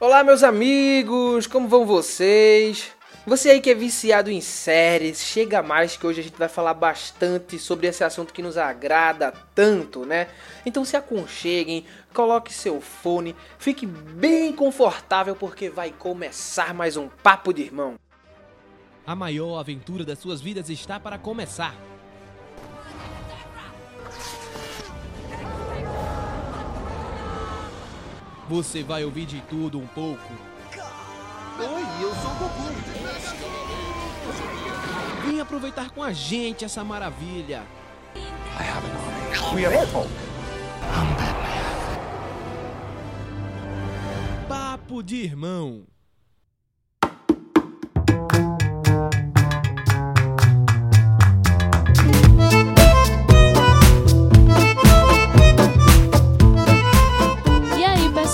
Olá, meus amigos, como vão vocês? Você aí que é viciado em séries, chega mais que hoje a gente vai falar bastante sobre esse assunto que nos agrada tanto, né? Então se aconcheguem, coloque seu fone, fique bem confortável porque vai começar mais um Papo de Irmão. A maior aventura das suas vidas está para começar. Você vai ouvir de tudo um pouco. Oi, eu sou o Goku. Vem aproveitar com a gente essa maravilha. We are Hulk. Papo de irmão.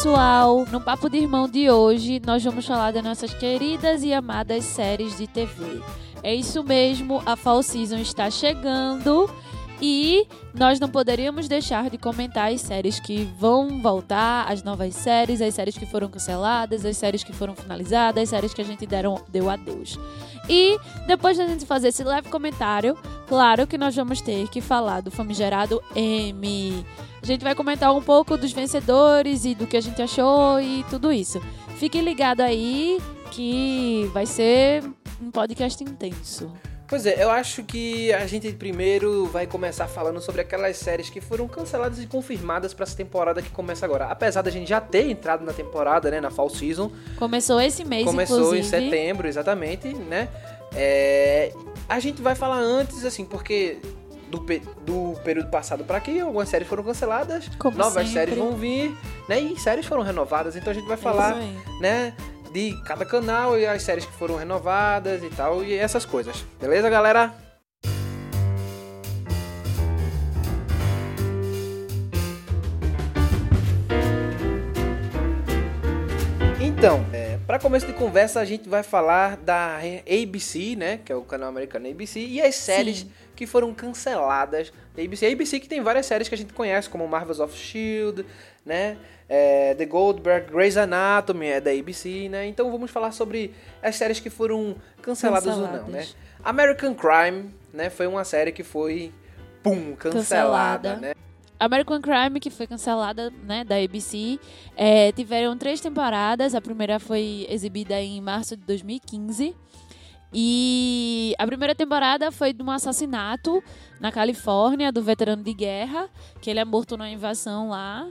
Pessoal, no Papo de Irmão de hoje, nós vamos falar das nossas queridas e amadas séries de TV. É isso mesmo, a Fall Season está chegando e nós não poderíamos deixar de comentar as séries que vão voltar, as novas séries, as séries que foram canceladas, as séries que foram finalizadas, as séries que a gente deram, deu adeus. E depois da gente fazer esse leve comentário, claro que nós vamos ter que falar do famigerado M. A gente vai comentar um pouco dos vencedores e do que a gente achou e tudo isso. Fiquem ligados aí que vai ser um podcast intenso. Pois é, eu acho que a gente primeiro vai começar falando sobre aquelas séries que foram canceladas e confirmadas para essa temporada que começa agora. Apesar da gente já ter entrado na temporada, né, na Fall Season, Começou esse mês, começou inclusive. em setembro, exatamente, né? É, a gente vai falar antes, assim, porque do, do período passado para aqui, algumas séries foram canceladas, Como novas sempre. séries vão vir, né? E séries foram renovadas, então a gente vai É falar, aí. né? De cada canal e as séries que foram renovadas e tal, e essas coisas. Beleza, galera? Então, é, para começo de conversa, a gente vai falar da ABC, né? Que é o canal americano ABC, e as séries Sim. Que foram canceladas da ABC. A ABC que tem várias séries que a gente conhece, como Marvels of S.H.I.E.L.D., né? É, The Goldberg, Grey's Anatomy é da ABC, né? Então vamos falar sobre as séries que foram canceladas, ou não, né? Canceladas. American Crime, né? Foi uma série que foi, pum, cancelada, Cancelada. né? American Crime, que foi cancelada, né, da ABC, é, tiveram três temporadas. A primeira foi exibida em março de 2015. E a primeira temporada foi de um assassinato na Califórnia do veterano de guerra, que ele é morto numa invasão lá.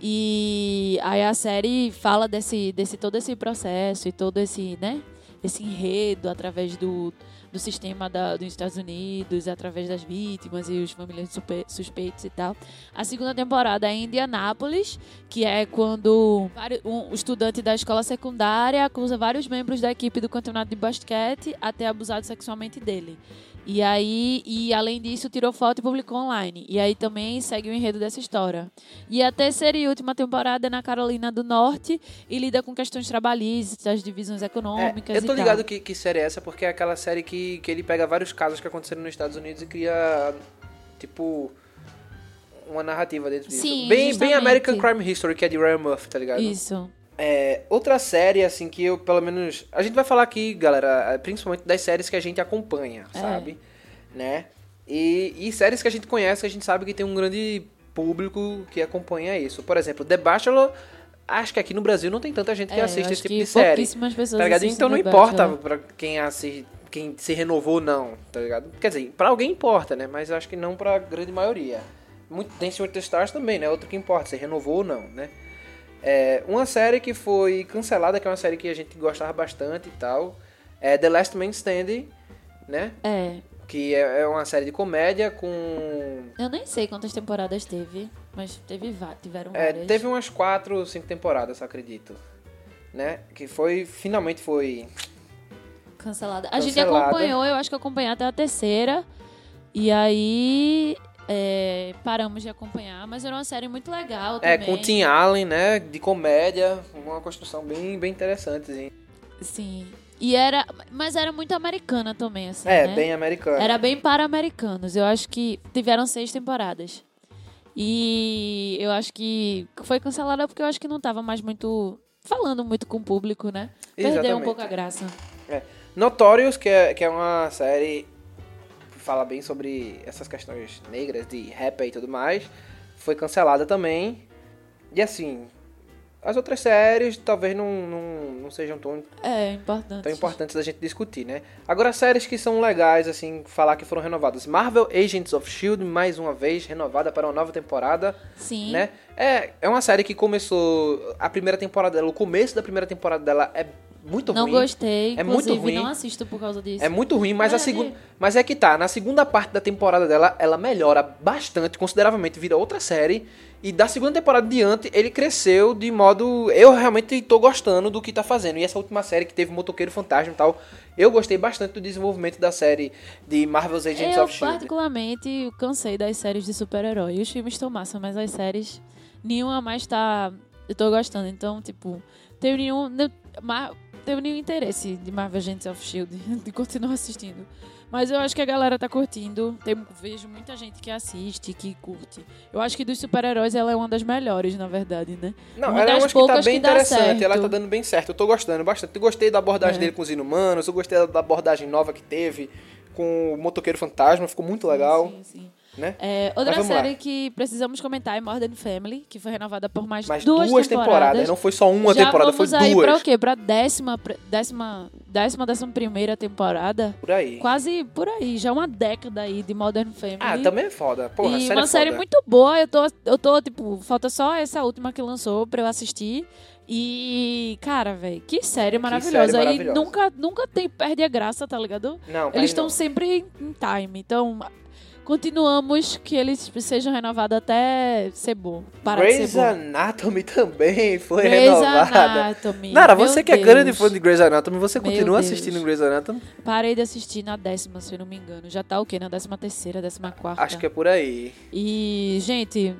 E aí a série fala desse, desse todo esse processo e todo esse, né, esse enredo através do, do sistema da, dos Estados Unidos, através das vítimas e os familiares suspe- suspeitos e tal. A segunda temporada é em Indianápolis, que é quando um estudante da escola secundária acusa vários membros da equipe do campeonato de basquete a ter abusado sexualmente dele. E aí, e além disso, tirou foto e publicou online. E aí também segue o enredo dessa história. E a terceira e última temporada é na Carolina do Norte e lida com questões trabalhistas, divisões econômicas É, eu tô ligado que, que série é essa, porque é aquela série que, que ele pega vários casos que aconteceram nos Estados Unidos e cria, tipo, uma narrativa dentro disso. Sim, bem, bem. American Crime History, que é de Ryan Murphy, tá ligado? Isso. É, outra série, assim, que eu, pelo menos... A gente vai falar aqui, galera, é, principalmente das séries que a gente acompanha, É. sabe? Né? E, e séries que a gente conhece, que a gente sabe que tem um grande público que acompanha isso. Por exemplo, The Bachelor... Acho que aqui no Brasil não tem tanta gente que É, assiste esse tipo de série. pouquíssimas pessoas Tá ligado? Então não importa pra quem assi... quem se renovou ou não, tá ligado? Quer dizer, pra alguém importa, né? Mas acho que não pra grande maioria. Muito, Dancing with the Stars também, né? Outro que importa, se renovou ou não, né? É, uma série que foi cancelada, que é uma série que a gente gostava bastante e tal, é The Last Man Standing, né? É. Que é, é uma série de comédia com... Eu nem sei quantas temporadas teve, mas teve tiveram É, várias. teve umas quatro ou cinco temporadas, acredito. Né? Que foi, finalmente foi... Cancelada. A gente acompanhou, eu acho que acompanhei até a terceira. E aí é, paramos de acompanhar, mas era uma série muito legal É, também. com Tim Allen, né? De comédia, uma construção bem, bem interessante, assim. Sim. E era. Mas era muito americana também, assim. É, né? bem americano. Era bem para americanos. Eu acho que tiveram seis temporadas. E eu acho que foi cancelada porque eu acho que não tava mais muito falando muito com o público, né? Perdeu um Exatamente. pouco a graça. É. Notorious, que é, que é uma série fala bem sobre essas questões negras de rap e tudo mais, foi cancelada também. E assim, as outras séries talvez não, não, não sejam tão, É, importante. tão importantes da gente discutir, né? Agora, séries que são legais, assim, falar que foram renovadas. Marvel Agents of S.H.I.E.L.D., mais uma vez, renovada para uma nova temporada, Sim. né? É, é uma série que começou... A primeira temporada dela, o começo da primeira temporada dela é muito Não ruim. gostei, É muito ruim. não assisto por causa disso. É muito ruim, mas a É, segunda, é. mas é que tá, na segunda parte da temporada dela, ela melhora bastante, consideravelmente, vira outra série. E da segunda temporada diante, ele cresceu de modo. Eu realmente tô gostando do que tá fazendo. E essa última série que teve Motoqueiro Fantasma e tal, eu gostei bastante do desenvolvimento da série de Marvel's Agents Eu, of Shield. particularmente, cansei das séries de super-herói. Os filmes estão massa, mas as séries, nenhuma mais tá. Eu tô gostando. Então, tipo, tenho nenhum. Não, mar, tenho nenhum interesse de Marvel Agents of Shield de continuar assistindo. Mas eu acho que a galera tá curtindo. Tem, vejo muita gente que assiste, que curte. Eu acho que dos super-heróis ela é uma das melhores, na verdade, né? Não, Uma ela é das uma que tá bem que interessante, ela tá dando bem certo. Eu tô gostando bastante. Eu gostei da abordagem É. dele com os inumanos, eu gostei da abordagem nova que teve com o Motoqueiro Fantasma, ficou muito legal, Sim, sim. Né? É, outra vamos lá. série que precisamos comentar é Modern Family, que foi renovada por mais, Mas duas, duas, temporadas. não foi só uma Já temporada, foi aí duas. pra o quê? Pra décima, décima, décima, décima primeira temporada. Por aí. Quase por aí, já uma década aí de Modern Family. Ah, também é foda. Porra, e série uma é série muito boa. Eu tô, eu tô, tipo, falta só essa última que lançou pra eu assistir. E, cara, velho, que série maravilhosa. série E maravilhosa. nunca, nunca tem, perde a graça, tá ligado? Não, Eles estão sempre em time. Então, continuamos que eles sejam renovados até ser bom. Parar de Grey's. Anatomy também foi Grey's renovada. Anatomy. Nara, você que é grande fã de Grey's Anatomy, você Meu continua Deus. assistindo Grey's Anatomy? Parei de assistir na décima, se eu não me engano. Já tá o quê? Na décima terceira, décima quarta. Acho que é por aí. E, gente,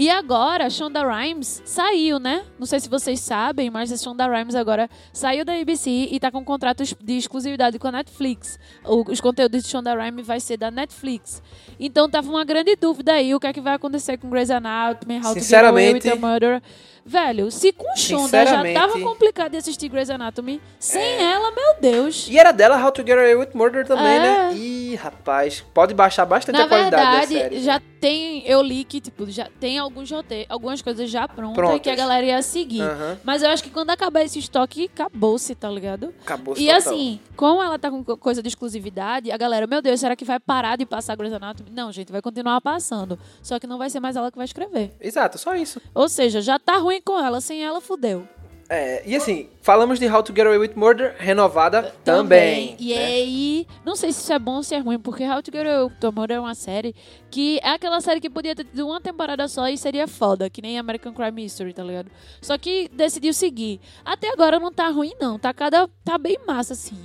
e agora Shonda Rhimes saiu, né? Não sei se vocês sabem, mas a Shonda Rhimes agora saiu da ABC e tá com contrato de exclusividade com a Netflix. Os conteúdos de Shonda Rhimes vai ser da Netflix. Então tava uma grande dúvida aí o que é que vai acontecer com Grey's Anatomy, How to Get Away with a Murder. Velho, se com Shonda já tava complicado de assistir Grey's Anatomy, sem ela, meu Deus. E era dela How to Get Away with Murder também, É. né? Ih, rapaz, pode baixar bastante Na a qualidade da verdade, série. já tem, eu li que, tipo, já tem alguns roteiros, algumas coisas já prontas, Prontas. que a galera ia seguir. Aham. Mas eu acho que quando acabar esse estoque, acabou-se, tá ligado? Acabou E assim, como ela tá com co- coisa de exclusividade, a galera, meu Deus, será que vai parar de passar Grey's Anatomy? Não, gente, vai continuar passando. Só que não vai ser mais ela que vai escrever. Exato, só isso. Ou seja, já tá ruim com ela, sem ela, fudeu. É, e assim, falamos de How to Get Away with Murder, renovada também. E né? aí, não sei se isso é bom ou se é ruim, porque How to Get Away with Murder é uma série que é aquela série que podia ter tido uma temporada só e seria foda, que nem American Crime History, tá ligado? Só que decidiu seguir. Até agora não tá ruim, não. Tá, cada, tá bem massa, assim.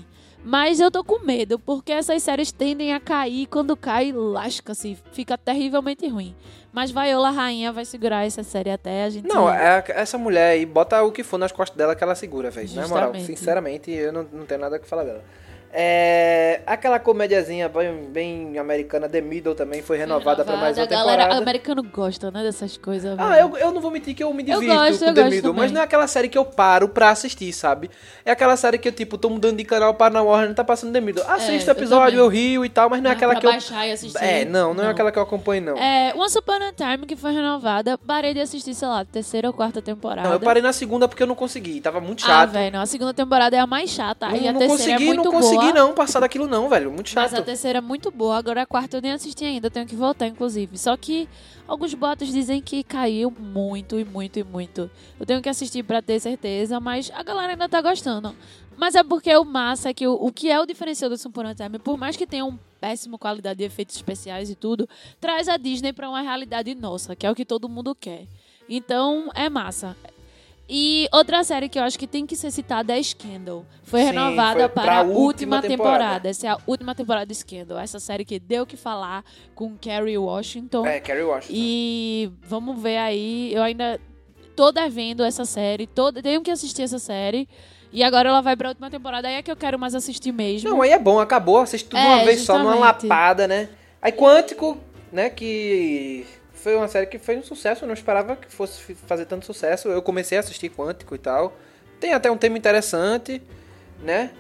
Mas eu tô com medo, porque essas séries tendem a cair, quando cai, lasca-se. Fica terrivelmente ruim. Mas Viola Rainha vai segurar essa série até a gente... Não, é, essa mulher aí, bota o que for nas costas dela que ela segura, velho. Na moral, sinceramente, eu não, não tenho nada que falar dela. É, aquela comédiazinha bem, bem americana, The Middle, também foi renovada, pra mais uma A galera temporada. americano gosta, né, dessas coisas. Ah, velho. eu, eu não vou mentir que eu me Eu divirto gosto, com eu The gosto Middle, mas também. não é aquela série que eu paro pra assistir, sabe? É aquela série que eu, tipo, tô mudando de canal para na Warner, tá passando The Middle. Assisto o eu episódio, eu, rio e tal, mas não é Ah, aquela que eu... baixar e assistir. É, não, não, é aquela que eu acompanho, não. É, Once Upon a Time, que foi renovada, parei de assistir, sei lá, terceira ou quarta temporada. Não, eu parei na segunda porque eu não consegui, tava muito Ah, chato. velho, não, a segunda temporada é a mais chata. não e a não terceira consegui, é muito não consegui boa. Não passar daquilo não, velho, muito Mas chato. a terceira é muito boa. Agora a quarta eu nem assisti ainda, tenho que voltar, inclusive. Só que alguns boatos dizem que caiu muito e muito e muito. Eu tenho que assistir pra ter certeza, mas a galera ainda tá gostando. Mas é porque o massa é que o, o que é o diferencial do Upon a Time, por mais que tenha um péssimo qualidade de efeitos especiais e tudo, traz a Disney pra uma realidade nossa, que é o que todo mundo quer. Então, é massa. E outra série que eu acho que tem que ser citada é Scandal. Foi Sim, renovada foi para a última última temporada. temporada. Essa é a última temporada de Scandal. Essa série que deu o que falar com Kerry Washington. É, Kerry Washington. E vamos ver aí. Eu ainda tô devendo essa série. Toda, tenho que assistir essa série. E agora ela vai pra última temporada. Aí é que eu quero mais assistir mesmo. Não, aí é bom, acabou, assiste tudo É, uma vez só, numa justamente. lapada, né? Aí Quântico, né, que foi uma série que foi um sucesso, eu não esperava que fosse fazer tanto sucesso. Eu comecei a assistir Quântico e tal, Tem até um tema interessante, né?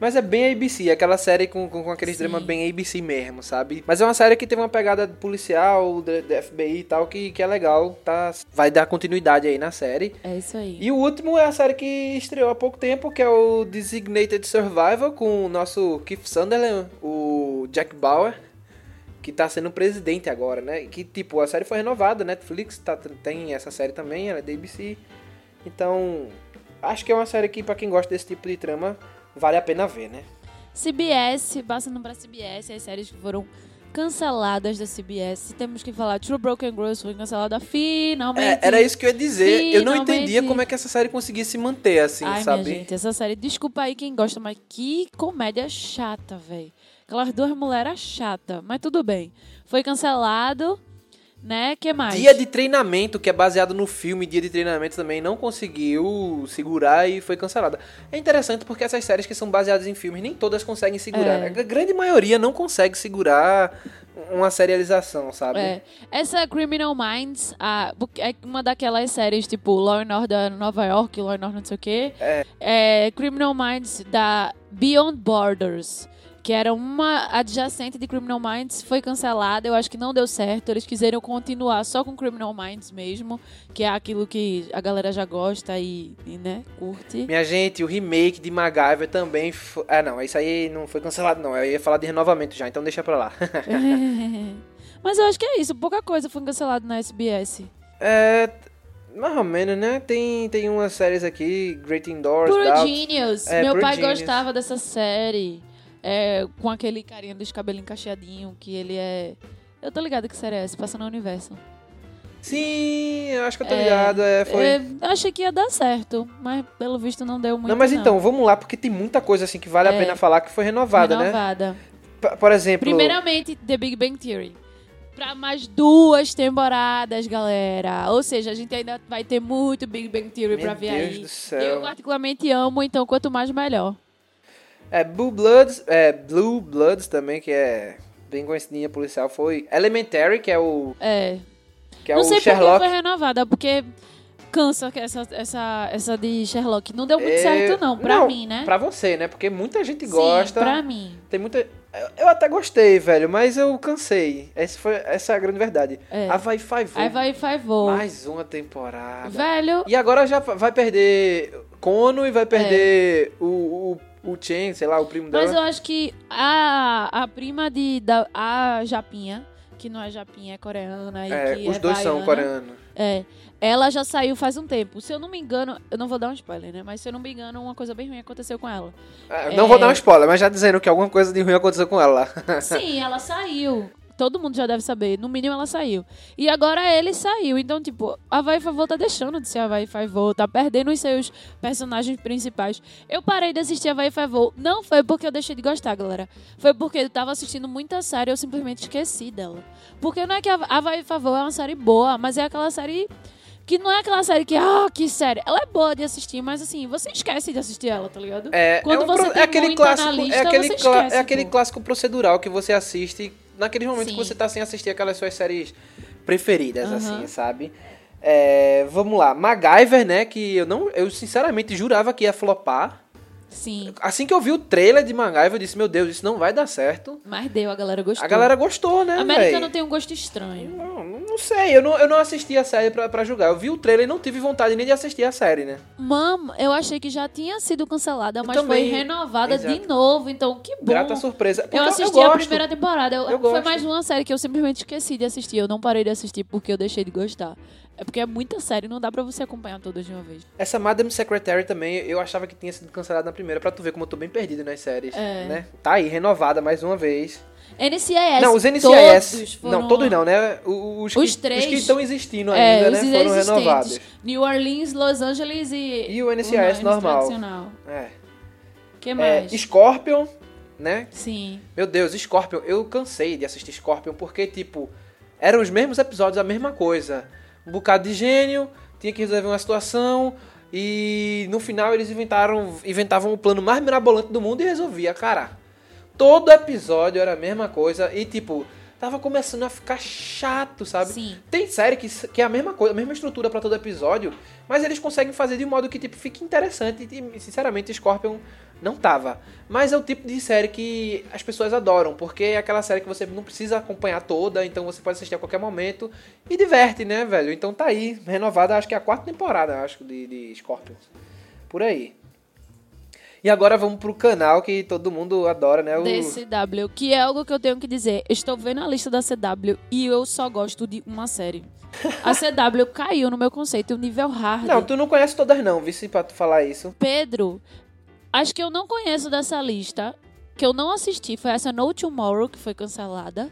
Mas é bem ABC, aquela série com, com, com aqueles Sim. dramas bem ABC mesmo, sabe? Mas é uma série que teve uma pegada policial, da FBI e tal, que, que é legal, tá? Vai dar continuidade aí na série. É isso aí. E o último é a série que estreou há pouco tempo, que é o Designated Survivor, com o nosso Keith Sunderland, o Jack Bauer, que tá sendo presidente agora, né? Que, tipo, a série foi renovada, Netflix tá, tem essa série também, ela é da ABC. Então, acho que é uma série que, pra quem gosta desse tipo de trama, vale a pena ver, né? CBS, passando pra CBS, as séries que foram canceladas da CBS. Temos que falar, True Broken Girls foi cancelada finalmente. É, era isso que eu ia dizer. Eu não Finalmente. entendia como é que essa série conseguia se manter assim, Ai, sabe? gente, essa série, desculpa aí quem gosta, mas que comédia chata, velho. Aquelas duas mulheres chata, mas tudo bem. Foi cancelado, né? Que mais? Dia de treinamento, que é baseado no filme Dia de Treinamento também, não conseguiu segurar e foi cancelada. É interessante porque essas séries que são baseadas em filmes, nem todas conseguem segurar. É. né? A grande maioria não consegue segurar uma serialização, sabe? É, essa Criminal Minds a, é uma daquelas séries tipo Law and Order Nova York, Law and Order não sei o quê. É. Criminal Minds da Beyond Borders, que era uma adjacente de Criminal Minds, foi cancelada. Eu acho que não deu certo. Eles quiseram continuar só com Criminal Minds mesmo, que é aquilo que a galera já gosta e, e, né, curte. Minha gente, o remake de MacGyver também foi... Ah, não, isso aí não foi cancelado não. Eu ia falar de renovamento já, então deixa pra lá. Mas eu acho que é isso. Pouca coisa foi cancelada na SBS. é... Mais ou menos, né? Tem, tem umas séries aqui, Great Indoors, Puro Doubt. Genius. É, Meu Puro pai Genius. gostava dessa série. É, com aquele carinha dos cabelinhos cacheadinho, que ele é. Eu tô ligado que série é essa, passa no universo. Sim, eu acho que eu tô É, ligado. É, foi... É, achei que ia dar certo, mas pelo visto não deu muito. Não, mas então, vamos lá, porque tem muita coisa assim que vale a É. pena falar que foi renovada, né? renovada. Por exemplo, Primeiramente, The Big Bang Theory. Pra mais duas temporadas, galera. Ou seja, a gente ainda vai ter muito Big Bang Theory Meu pra ver Deus aí. do céu. Eu particularmente amo, então quanto mais melhor. É, Blue Bloods, é, Blue Bloods também, que é bem conhecidinha policial, foi Elementary, que é o, É. que é não o sei por que Sherlock. foi renovada, porque cansa essa, essa, essa de Sherlock. Não deu muito É, certo, não, pra mim, né? Pra você, né? Porque muita gente Sim, gosta. pra mim. Tem muita. eu- até gostei, velho, mas eu cansei. Essa, foi, essa é a grande verdade. É. A Vai Five Aí vai vou. mais uma temporada. Velho, E agora já vai perder Kono e vai perder o, o, o Chen, sei lá, o primo dela. mas eu acho que a, a prima de da, a Japinha, que não é Japinha, é coreana. É, os é dois são baiana, coreanos. É. Ela já saiu faz um tempo. Se eu não me engano, eu não vou dar um spoiler, né? Mas se eu não me engano, uma coisa bem ruim aconteceu com ela. É, não É. vou dar um spoiler, mas já dizendo que alguma coisa de ruim aconteceu com ela. Sim, ela saiu. Todo mundo já deve saber. No mínimo, ela saiu. E agora ele saiu. Então, tipo, a Vai Favor tá deixando de ser a Vai Favor. Tá perdendo os seus personagens principais. Eu parei de assistir a Vai Favor. Não foi porque eu deixei de gostar, galera. Foi porque eu tava assistindo muita série e eu simplesmente esqueci dela. Porque não é que a Vai Favor é uma série boa, mas é aquela série... Que não é aquela série que, ah, que série. Ela é boa de assistir, mas assim, você esquece de assistir ela, tá ligado? É, Quando é um você pro- é aquele clássico, lista, é aquele, clá- esquece, é aquele pô. clássico procedural que você assiste naqueles momentos Sim. que você tá sem assistir aquelas suas séries preferidas, Aham. assim, sabe? É, vamos lá, MacGyver, né? Que eu não, eu sinceramente jurava que ia flopar. Sim. Assim que eu vi o trailer de MacGyver, eu disse, meu Deus, isso não vai dar certo. Mas deu, a galera gostou. A galera gostou, né, Americano velho? tem um gosto estranho. Não, não sei, eu não, eu não assisti a série pra, pra julgar. Eu vi o trailer e não tive vontade nem de assistir a série, né? Mam, eu achei que já tinha sido cancelada, mas também. foi renovada de Exato. novo, então que bom. Grata surpresa. Porque eu assisti gosto. a primeira temporada. Eu- Eu foi mais uma série que eu simplesmente esqueci de assistir. Eu não parei de assistir porque eu deixei de gostar. É porque é muita série, não dá pra você acompanhar todas de uma vez. Essa Madam Secretary também, eu achava que tinha sido cancelada na primeira, pra tu ver como eu tô bem perdido nas séries, É. né? Tá aí, renovada mais uma vez. NCIS. não, os NCIS, Todos foram, não, todos não, né? Os, Os que, três. Os que estão existindo É, ainda, os né? Foram renovados. New Orleans, Los Angeles e. E o NCIS normal. tradicional. É. que É, mais? Scorpion, né? Sim. Meu Deus, Scorpion, eu cansei de assistir Scorpion porque, tipo, eram os mesmos episódios, a mesma coisa. Um bocado de gênio, tinha que resolver uma situação e no final eles inventaram, inventavam o plano mais mirabolante do mundo e resolvia, cara. Todo episódio era a mesma coisa e, tipo, tava começando a ficar chato, sabe? Sim. Tem série que, que é a mesma coisa, a mesma estrutura pra todo episódio, mas eles conseguem fazer de um modo que tipo fique interessante e sinceramente Scorpion não tava. Mas é o tipo de série que as pessoas adoram, porque é aquela série que você não precisa acompanhar toda, então você pode assistir a qualquer momento e diverte, né, velho? Então tá aí, renovada, acho que é a quarta temporada, acho, de, de Scorpion. Por aí. E agora vamos pro canal que todo mundo adora, né? O... DCW, que é algo que eu tenho que dizer. Estou vendo a lista da CW e eu só gosto de uma série. A CW caiu no meu conceito, o nível hard. Não, tu não conhece todas não, vice pra tu falar isso. Pedro, acho que eu não conheço dessa lista, que eu não assisti, foi essa No Tomorrow, que foi cancelada.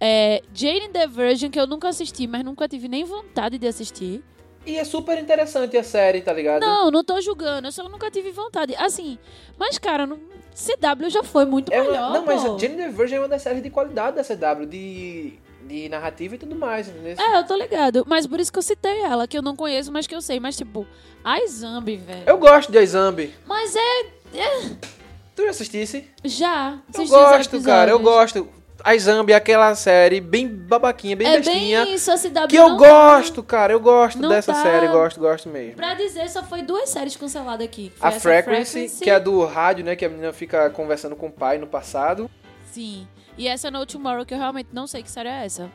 É, Jane the Virgin, que eu nunca assisti, mas nunca tive nem vontade de assistir. E é super interessante a série, tá ligado? Não, não tô julgando, eu só nunca tive vontade. Assim, mas cara, não, CW já foi muito É uma- melhor. não, mas pô. a Jane the Virgin é uma das séries de qualidade da CW, de, de narrativa e tudo mais, entendeu? É, eu tô ligado. Mas por isso que eu citei ela, que eu não conheço, mas que eu sei. Mas, tipo, a Zombie, velho. Eu gosto de Zombie. Mas é. é- Tu já assistisse? Já. Eu gosto, cara, eu gosto. A Zombie é aquela série bem babaquinha, bem É bestinha. bem isso, a CW. que eu gosto, cara, eu gosto dessa tá- série, gosto, gosto mesmo. Pra dizer, só foi duas séries canceladas aqui. Foi A essa Frequency, que é do rádio, né? Que a menina fica conversando com o pai no passado. Sim. E essa No Tomorrow, que eu realmente não sei que série é essa.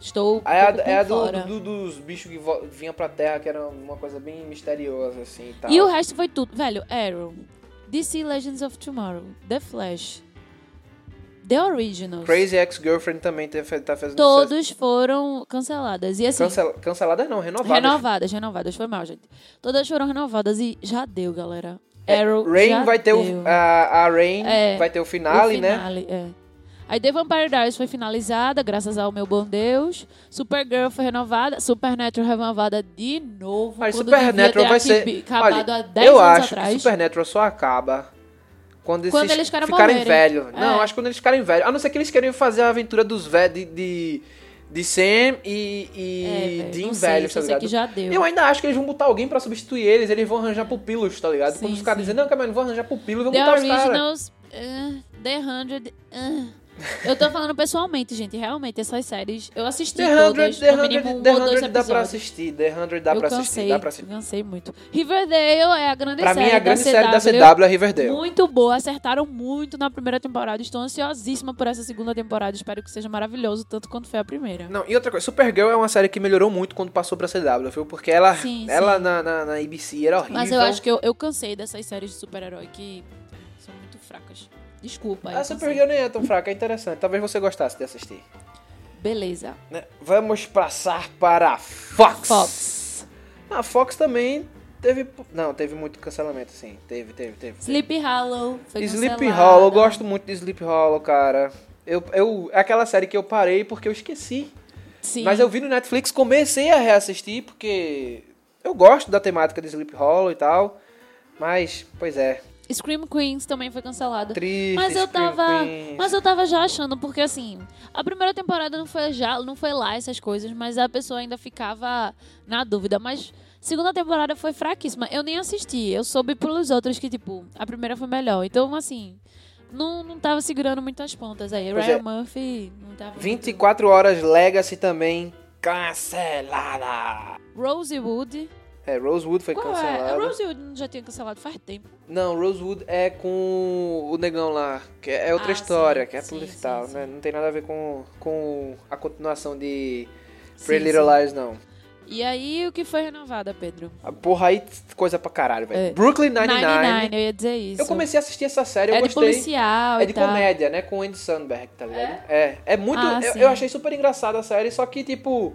Estou. um é a, é a do, fora. do- dos bichos que vinham pra Terra, que era uma coisa bem misteriosa, assim e tal. E o resto foi tudo. Velho, Arrow. DC Legends of Tomorrow. The Flash. The Originals. Crazy Ex-Girlfriend também tá, tá fazendo Todos foram canceladas. E assim. Cancel, canceladas não, renovadas. Renovadas, renovadas. Foi mal, gente. Todas foram renovadas e já deu, galera. Arrow Rain já É, vai ter deu. o. A, a Rain É, vai ter o finale, o né? finale, é. Aí The Vampire Diaries foi finalizada, graças ao meu bom Deus. Supergirl foi renovada. Supernatural renovada de novo. Mas Supernatural vai ser. acabado Olha, há 10 eu anos acho atrás. que Supernatural só acaba quando, Quando eles ficarem velhos. É. Não, acho que quando eles ficarem velhos. A não ser que eles querem fazer a aventura dos velhos de, de, de Sam e, e É, Dean velhos, tá ligado? que já deu. Eu ainda acho que eles vão botar alguém pra substituir eles, eles vão arranjar pupilos, tá ligado? Sim, Quando os caras dizem, não, cara, não vou arranjar pupilos, vão botar os caras. Eh, The 100... eh. Eu tô falando pessoalmente, gente. Realmente, essas séries... Eu assisti The 100, todas, The no 100, mínimo um The ou dois 100 dá pra episódios. assistir, The 100 dá eu pra cansei, assistir, dá pra assistir. cansei muito. Riverdale é a grande Pra série mim, a grande da série da CW. CW é Riverdale. Muito boa, acertaram muito na primeira temporada. Estou ansiosíssima por essa segunda temporada. Espero que seja maravilhoso, tanto quanto foi a primeira. Não, e outra coisa, Supergirl é uma série que melhorou muito quando passou pra CW, viu? Porque ela, Sim, ela sim. Na, na, na ABC era horrível. Mas eu acho que eu, eu cansei dessas séries de super-herói que são muito fracas. Desculpa. A cansei. Supergirl nem é tão fraca, é interessante. Talvez você gostasse de assistir. Beleza. né? Vamos passar para a Fox. Fox. A Fox também teve... Não, teve muito cancelamento, sim. Teve, teve, teve. Sleepy Hollow foi Sleep cancelada. Hollow, eu gosto muito de Sleep Hollow, cara. Eu, eu, é aquela série que eu parei porque eu esqueci. Sim. Mas eu vi no Netflix, comecei a reassistir porque eu gosto da temática de Sleep Hollow e tal. Mas, pois é, Scream Queens também foi cancelada. triste. Mas eu tava. Queens. Mas eu tava já achando, porque assim, a primeira temporada não foi já, não foi lá essas coisas, mas a pessoa ainda ficava na dúvida. Mas segunda temporada foi fraquíssima. Eu nem assisti. Eu soube pelos outros que, tipo, a primeira foi melhor. Então, assim, não, não tava segurando muitas pontas aí. Pois Ryan é. Murphy não tava. muito- 24 horas Legacy também cancelada. Rosewood. É, Rosewood foi Qual é? cancelada. A Rosewood já tinha cancelado faz tempo. Não, Rosewood é com o negão lá, que é outra Ah, história, sim, que é sim, né? Não tem nada a ver com, com a continuação de Pretty Little sim. Lies, não. E aí, o que foi renovada, Pedro? A Porra, aí coisa pra caralho, velho. É. Brooklyn Nine-Nine. 99, eu ia dizer isso. Eu comecei a assistir essa série, eu é de gostei. policial É de comédia, né? Com o Andy Samberg, tá ligado? É. É, muito. Ah, eu, eu achei super engraçada a série, só que, tipo.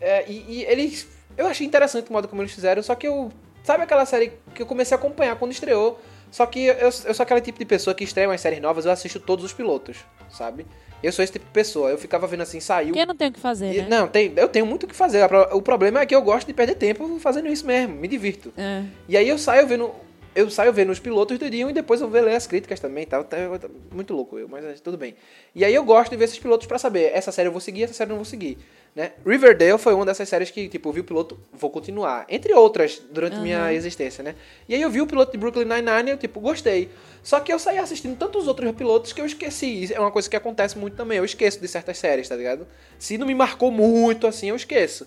é, e, e eles. Eu achei interessante o modo como eles fizeram, só que eu. Sabe aquela série que eu comecei a acompanhar quando estreou? Só que eu, eu sou aquele tipo de pessoa que estreia umas séries novas, eu assisto todos os pilotos, sabe? Eu sou esse tipo de pessoa. Eu ficava vendo assim, saiu. Porque não tem o que fazer, E- né? Não, tem, eu tenho muito o que fazer. O problema é que eu gosto de perder tempo fazendo isso mesmo, me divirto. É. E aí eu saio vendo. Eu saio vendo os pilotos tudinho e depois eu vou ler as críticas também tal. Tá, tá muito louco eu, mas é, tudo bem. E aí eu gosto de ver esses pilotos pra saber, essa série eu vou seguir, essa série eu não vou seguir. Né? Riverdale foi uma dessas séries que, tipo, eu vi o piloto, vou continuar. Entre outras, durante Aham. minha existência, né? E aí eu vi o piloto de Brooklyn Nine-Nine e eu, tipo, gostei. Só que eu saí assistindo tantos outros pilotos que eu esqueci. Isso É uma coisa que acontece muito também. Eu esqueço de certas séries, tá ligado? Se não me marcou muito, assim, eu esqueço.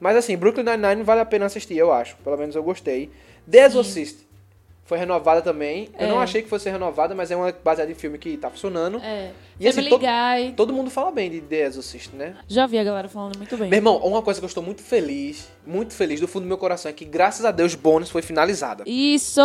Mas, assim, Brooklyn Nine-Nine vale a pena assistir, eu acho. Pelo menos eu gostei. The Exorcist foi renovada também. Eu É. não achei que fosse renovada, mas é uma baseada em filme que tá funcionando. É. E, assim, to- Guy. Todo mundo fala bem de The Exorcist, né? Já vi a galera falando muito bem. Meu irmão, uma coisa que eu estou muito feliz, muito feliz do fundo do meu coração é que, graças a Deus, Bones foi finalizada. Isso!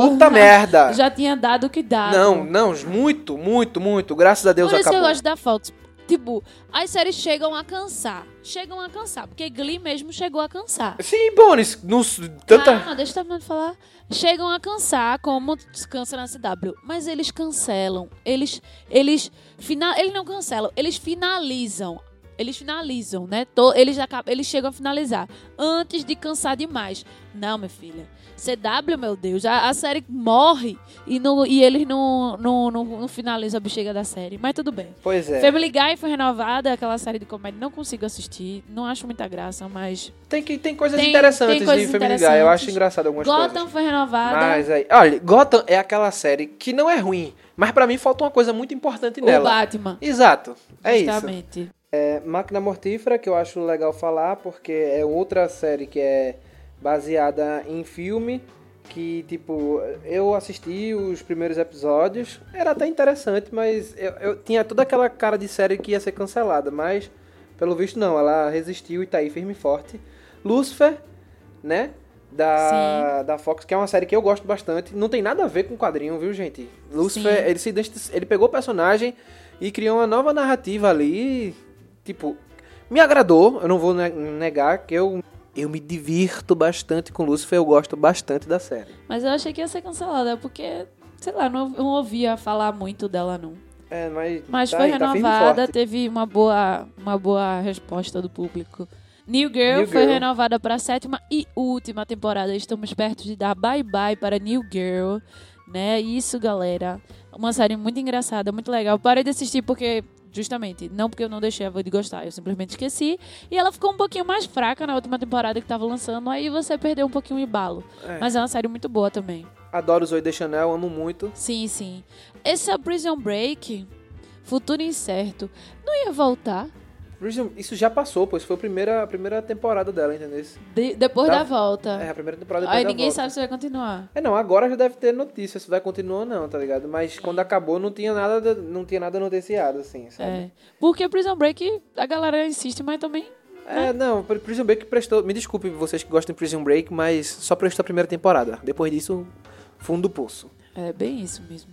Puta merda! Já tinha dado o que dava. Não, não, muito, muito, muito. Graças a Deus Por isso acabou. eu gosto da Fox. Tipo, as séries chegam a cansar. Chegam a cansar. Porque Glee mesmo chegou a cansar. Sim, Bones, nos, tanta... Calma, deixa eu terminar de falar. Chegam a cansar, como cansa na CW. Mas eles cancelam. Eles. Eles. Final, eles não cancelam, eles finalizam. Eles finalizam, né? Eles, acabam, eles chegam a finalizar. Antes de cansar demais. Não, minha filha. CW, meu Deus, a, a série morre e, não, e eles não, não, não, não finalizam a bexiga da série. Mas tudo bem. Pois é. Family Guy foi renovada, aquela série de comédia. Não consigo assistir, não acho muita graça, mas. Tem, que, tem coisas Tem- interessantes tem coisas de Family Guy. Eu acho engraçado algumas Gotham coisas. foi renovada. Mas aí... Olha, Gotham é aquela série que não é ruim, mas pra mim falta uma coisa muito importante o nela. Batman. Exato, é isso. justamente. É, Máquina Mortífera, que eu acho legal falar, porque é outra série que é baseada em filme, que, tipo, eu assisti os primeiros episódios, era até interessante, mas eu, eu tinha toda aquela cara de série que ia ser cancelada, mas, pelo visto, não, ela resistiu e tá aí firme e forte. Lucifer, né? Da, da Fox, que é uma série que eu gosto bastante. Não tem nada a ver com quadrinho, viu, gente? Lucifer, Sim. ele, se, ele pegou o personagem e criou uma nova narrativa ali. Tipo, me agradou, eu não vou ne- negar que eu, eu me divirto bastante com Lucifer, eu gosto bastante da série. Mas eu achei que ia ser cancelada, porque, sei lá, não, não ouvia falar muito dela, não. É, mas, Mas tá foi aí, tá renovada, forte. teve uma boa, uma boa resposta do público. New Girl New foi Girl. renovada para a sétima e última temporada. Estamos perto de dar bye-bye para New Girl, né? Isso, galera. Uma série muito engraçada, muito legal. Parei de assistir porque, justamente, não porque eu não deixei a Void gostar, eu simplesmente esqueci. E ela ficou um pouquinho mais fraca na última temporada que tava lançando, aí você perdeu um pouquinho o embalo. É. Mas é uma série muito boa também. Adoro Zoe de Chanel, amo muito. Sim, sim. Esse é Prison Break, futuro incerto. Não ia voltar Prison- Isso já passou, pois foi a primeira, a primeira temporada dela, entendeu? de- depois Tá. da volta. É, a primeira temporada depois Aí da ninguém volta. sabe se vai continuar. É, não, agora já deve ter notícia se vai continuar ou não, tá ligado? Mas quando acabou não tinha nada, não tinha nada noticiado, assim, sabe? É. Porque Prison Break, a galera insiste, mas também. É, não, Prison Break prestou. Me desculpe vocês que gostam de Prison Break, mas só prestou a primeira temporada. Depois disso, fundo do poço. É bem isso mesmo.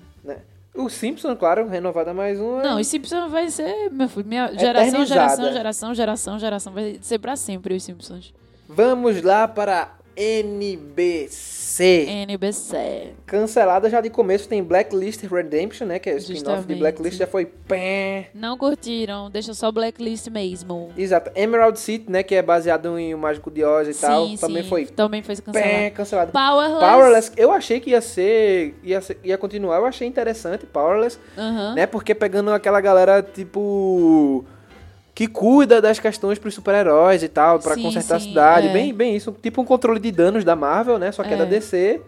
O Simpson, claro, renovada mais uma. Não, e Simpsons vai ser, meu filho, minha geração, geração, geração, geração, geração. Vai ser pra sempre os Simpsons. Vamos lá para NBC. NBC. Cancelada já de começo tem Blacklist Redemption, né? Que é o spin-off de. Blacklist, já foi pé. Não curtiram, deixa só Blacklist mesmo. Exato. Emerald City, né? Que é baseado em O Mágico de Oz e tal. sim, Também sim. foi Também foi pé, cancelado. cancelado. Powerless. Powerless, eu achei que ia ser, ia ser- ia continuar, eu achei interessante Powerless, Aham. né? Porque pegando aquela galera tipo que cuida das questões pros super-heróis e tal, Sim, consertar a sim, cidade, é. bem, bem isso, tipo um controle de danos da Marvel, né? Só que é, É. da DC.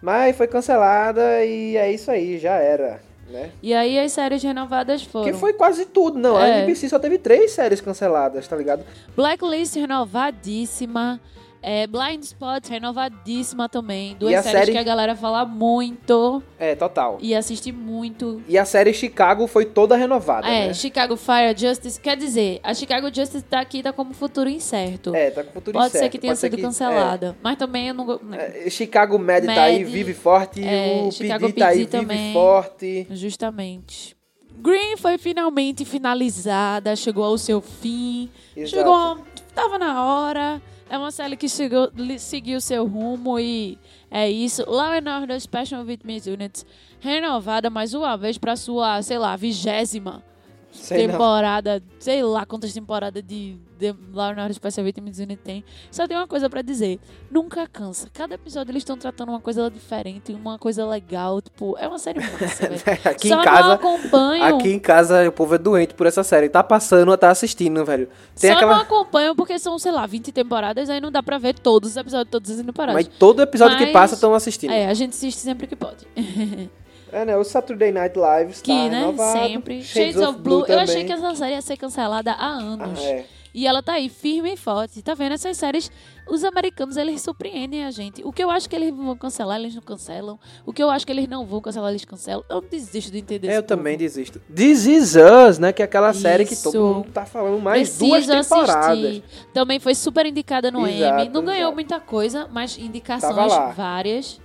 Mas foi cancelada e é isso aí, já era, né? E aí as séries renovadas foram. Que foi quase tudo, não. A É. NBC só teve três séries canceladas, tá ligado? Blacklist renovadíssima. É, Blind Spot renovadíssima também. Duas séries série- que a galera fala muito É, total. e assiste muito. E a série Chicago foi toda renovada, é, né? Chicago Fire Justice. Quer dizer, a Chicago Justice tá aqui tá como futuro incerto. É, tá com futuro Pode ser incerto, que tenha pode ser sido que- cancelada. Mas também eu não. É, Chicago Med, tá aí, Med, vive forte. é, o Chicago PD tá aí, PD vive também. forte. Justamente. Green foi finalmente finalizada, chegou ao seu fim. Exato. Chegou. Tava na hora. É uma série que chegou, seguiu seu rumo e é isso. Law and Order Special Victims Units renovada mais uma vez pra sua, sei lá, vigésima Sei não. temporada, sei lá quantas temporadas de, de Leonardo Special Vitamins Unit tem. Só tem uma coisa pra dizer. Nunca cansa. Cada episódio eles estão tratando uma coisa diferente, uma coisa legal. Tipo, é uma série massa. Aqui Só em não casa, acompanham. aqui em casa o povo é doente por essa série. Tá passando, tá assistindo, velho. Tem Só aquela não acompanham porque são, sei lá, 20 temporadas, aí não dá pra ver todos os episódios, todas as temporadas. mas todo episódio que Mas- passa estão assistindo. É, a gente assiste sempre que pode. É, né? O Saturday Night Live está Que, né? renovado. Sempre. Shades, of, Blue. Eu também. achei que essa série ia ser cancelada há Ah, anos. é. E ela tá aí, firme e forte. Tá vendo? Essas séries, os americanos, eles surpreendem a gente. O que eu acho que eles vão cancelar, eles não cancelam. O que eu acho que eles não vão cancelar, eles cancelam. Eu desisto de entender É, esse eu também povo. desisto. This Is Us, né? Que é aquela série que todo Isso. mundo tá falando mais Preciso duas temporadas. assistir. Também foi super indicada no Exato, Emmy. Não ganhou exato. muita coisa, mas indicações várias.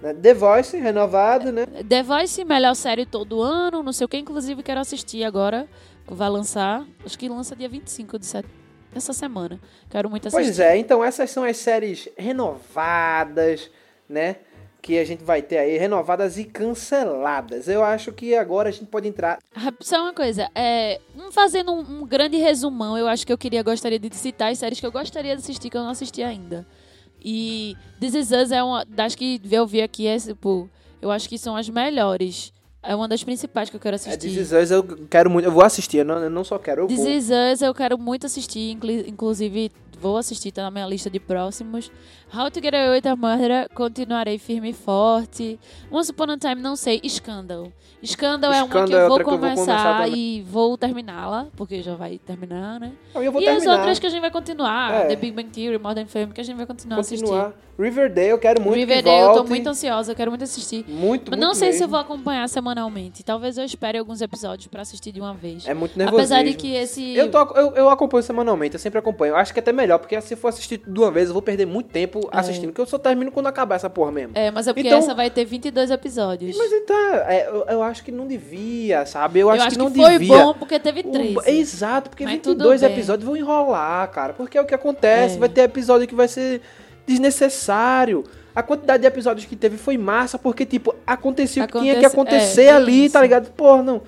Né? The Voice, renovado, né? The Voice, melhor série todo ano, não sei o que. Inclusive, quero assistir agora. Vai lançar, acho que lança dia 25 de setembro. Essa semana. Quero muito assistir. Pois é, então essas são as séries renovadas, né? Que a gente vai ter aí, renovadas e canceladas. Eu acho que agora a gente pode entrar. Só uma coisa, é, fazendo um, um grande resumão, eu acho que eu queria gostaria de citar as séries que eu gostaria de assistir que eu não assisti ainda. E This Is Us é uma das que eu vi aqui, é, tipo, eu acho que são as melhores. É uma das principais que eu quero É, assistir. This Is Us eu quero muito. Eu vou assistir, eu não, eu não só quero, eu This vou. Is Us eu quero muito assistir, inclu- inclusive vou assistir, tá na minha lista de próximos. How to Get Away with a Murder, continuarei firme e forte. Once Upon a Time, não sei, Scandal. Scandal é uma que é eu vou eu começar e vou terminá-la, porque já vai terminar, né? E terminar. as outras que a gente vai continuar, É. The Big Bang Theory, Modern Family, que a gente vai continuar, continuar. Riverdale, eu quero muito Riverdale, eu tô muito ansiosa, eu quero muito assistir. Muito, Mas não muito sei se eu vou acompanhar semanalmente. Talvez eu espere alguns episódios pra assistir de uma vez. É muito nervosismo. Apesar de que esse... Eu, tô, eu, eu acompanho semanalmente, eu sempre acompanho. Eu acho que é até melhor, porque se for assistir de uma vez, eu vou perder muito tempo assistindo. Porque eu só termino quando acabar essa porra mesmo. É, mas é porque Então- essa vai ter 22 episódios. Mas então, é, eu, eu acho que não devia, sabe? Eu acho, que, não foi devia. bom porque teve O- 13. Exato, porque Mas tudo 22 bem. episódios vão enrolar, cara. Porque é o que acontece. É. Vai ter episódio que vai ser desnecessário. A quantidade de episódios que teve foi massa, porque, tipo, acontecia o que tinha que Acontece- acontecer é, ali, isso. tá ligado? Porra, não.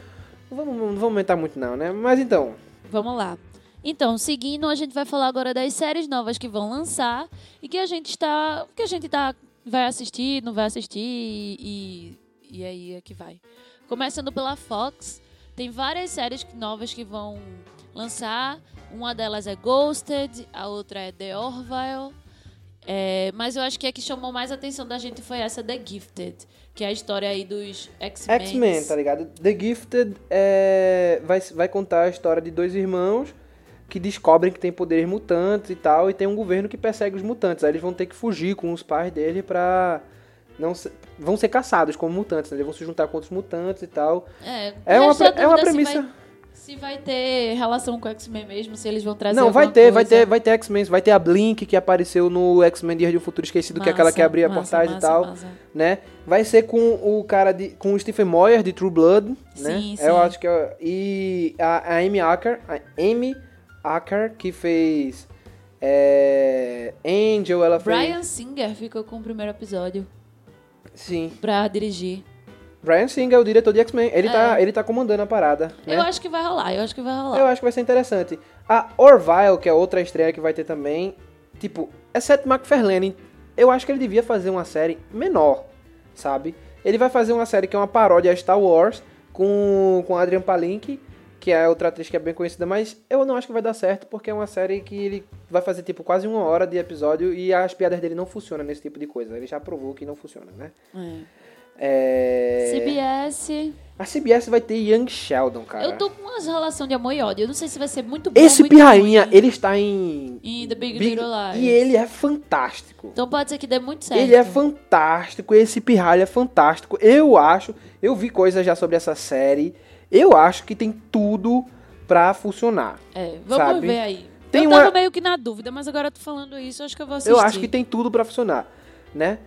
Não vamos, não vamos aumentar muito, não, né? Mas então. Vamos lá. Então, seguindo, a gente vai falar agora das séries novas que vão lançar e que a gente está, que a gente tá vai assistir, não vai assistir e e aí é que vai. Começando pela Fox, tem várias séries novas que vão lançar. Uma delas é Ghosted, a outra é The Orville. É, mas eu acho que a que chamou mais atenção da gente foi essa The Gifted, que é a história aí dos X-Men. X-Men, tá ligado? The Gifted é, vai, vai contar a história de dois irmãos que descobrem que tem poderes mutantes e tal, e tem um governo que persegue os mutantes. Aí eles vão ter que fugir com os pais dele pra. Não ser- vão ser caçados como mutantes, né? Eles vão se juntar com outros mutantes e tal. É, É uma, a é uma dúvida se premissa. vai- Se vai ter relação com o X-Men mesmo, se eles vão trazer Não, vai ter, vai coisa. ter, vai ter X-Men, vai ter a Blink que apareceu no X-Men Dia de um Futuro Esquecido, que é aquela que Massa, abria massa, portais e massa, tal. massa. né? Vai ser com o cara de. com o Stephen Moyer de True Blood, né? Sim, Eu sim. acho que é. E a, a Amy Acker, a Amy Acker, que fez. É, Angel, ela fez. Brian Singer ficou com o primeiro episódio Sim. pra dirigir. Brian Singer é o diretor de X-Men. Ele, É. tá, ele tá comandando a parada. Né? Eu acho que vai rolar, eu acho que vai rolar. Eu acho que vai ser interessante. A Orville, que é outra estreia que vai ter também. Tipo, é Seth MacFarlane. Eu acho que ele devia fazer uma série menor, sabe? Ele vai fazer uma série que é uma paródia a Star Wars com, com Adrian Palinki, que é outra atriz que é bem conhecida, mas eu não acho que vai dar certo, porque é uma série que ele vai fazer, tipo, quase uma hora de episódio e as piadas dele não funcionam nesse tipo de coisa. Ele já provou que não funciona, né? É. É... CBS. A CBS vai ter Young Sheldon, cara. Eu tô com uma relação de amor e ódio. Eu não sei se vai ser muito bom Esse muito pirrainha, ruim. ele está em. Em The Big, Big- Little Lies. E ele é fantástico. Então pode ser que dê muito certo. Ele é fantástico, esse pirralho é fantástico. Eu acho, eu vi coisas já sobre essa série. Eu acho que tem tudo pra funcionar. É, vamos sabe? ver aí. Tem eu uma- tava meio que na dúvida, mas agora eu tô falando isso, acho que eu vou assistir. Eu acho que tem tudo pra funcionar, né?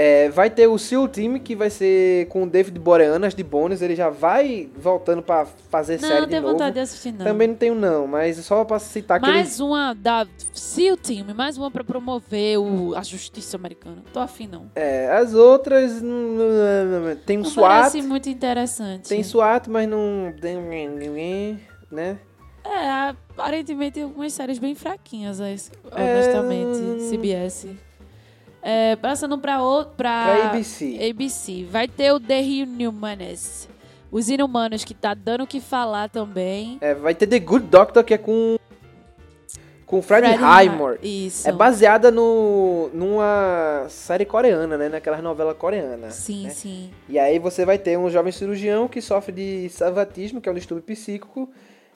É, vai ter o Seal Team, que vai ser com o David Boreanas de bônus. Ele já vai voltando pra fazer Não, série não de tenho novo. vontade de assistir, não. Também não tenho, não, mas só pra citar que ele Mais uma da SEAL Team, mais uma pra promover o, a justiça americana. Tô afim, não. É, as outras. Tem um Não SWAT. parece muito interessante. Tem SWAT, mas não. tem- Né? É, aparentemente algumas séries bem fraquinhas, es- É, honestamente, hum. CBS. É, passando pra, Pra ABC. ABC. Vai ter o The Inhumanes. Os Inumanos, que tá dando o que falar também. É, vai ter The Good Doctor, que é com. Com Fred, Freddie Highmore. Hi- Isso. É baseada no, numa série coreana, né? Naquelas novelas coreanas. Sim, né? sim. E aí você vai ter um jovem cirurgião que sofre de savatismo, que é um distúrbio psíquico,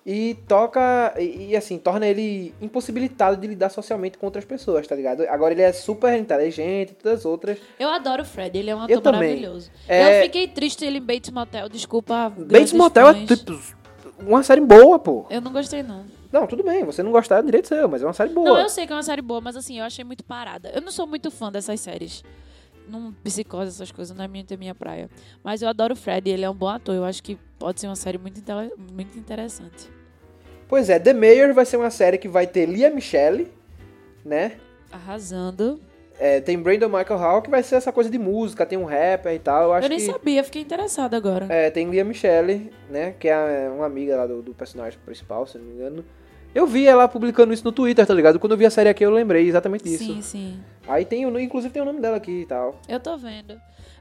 e toca. E, assim, torna ele impossibilitado de lidar socialmente com outras pessoas, tá ligado? Agora ele é super inteligente e todas as outras. Eu adoro o Fred, ele é um Eu ator também. maravilhoso. É- Eu fiquei triste ele em Bates Motel, desculpa. Bates Motel é fãs. tipo. Uma série boa, pô. Eu não gostei, não. Não, tudo bem, você não gostar é direito seu, mas é uma série boa. Não, eu sei que é uma série boa, mas assim, eu achei muito parada. Eu não sou muito fã dessas séries. Não psicose, essas coisas, não é minha, minha praia. Mas eu adoro o Fred, ele é um bom ator. Eu acho que pode ser uma série muito, muito interessante. Pois é, The Mayor vai ser uma série que vai ter Lia Michele, né? Arrasando. É, tem Brandon Michael Hall, que vai ser essa coisa de música, tem um rapper e tal. Eu acho eu nem que. sabia, fiquei interessada agora. É, tem Lia Michele, né? Que é uma amiga lá do, do personagem principal, se não me engano. Eu vi ela publicando isso no Twitter, tá ligado? Quando eu vi a série aqui, eu lembrei exatamente disso. sim, sim. Aí tem, o- inclusive tem o nome dela aqui e tal. Eu tô vendo.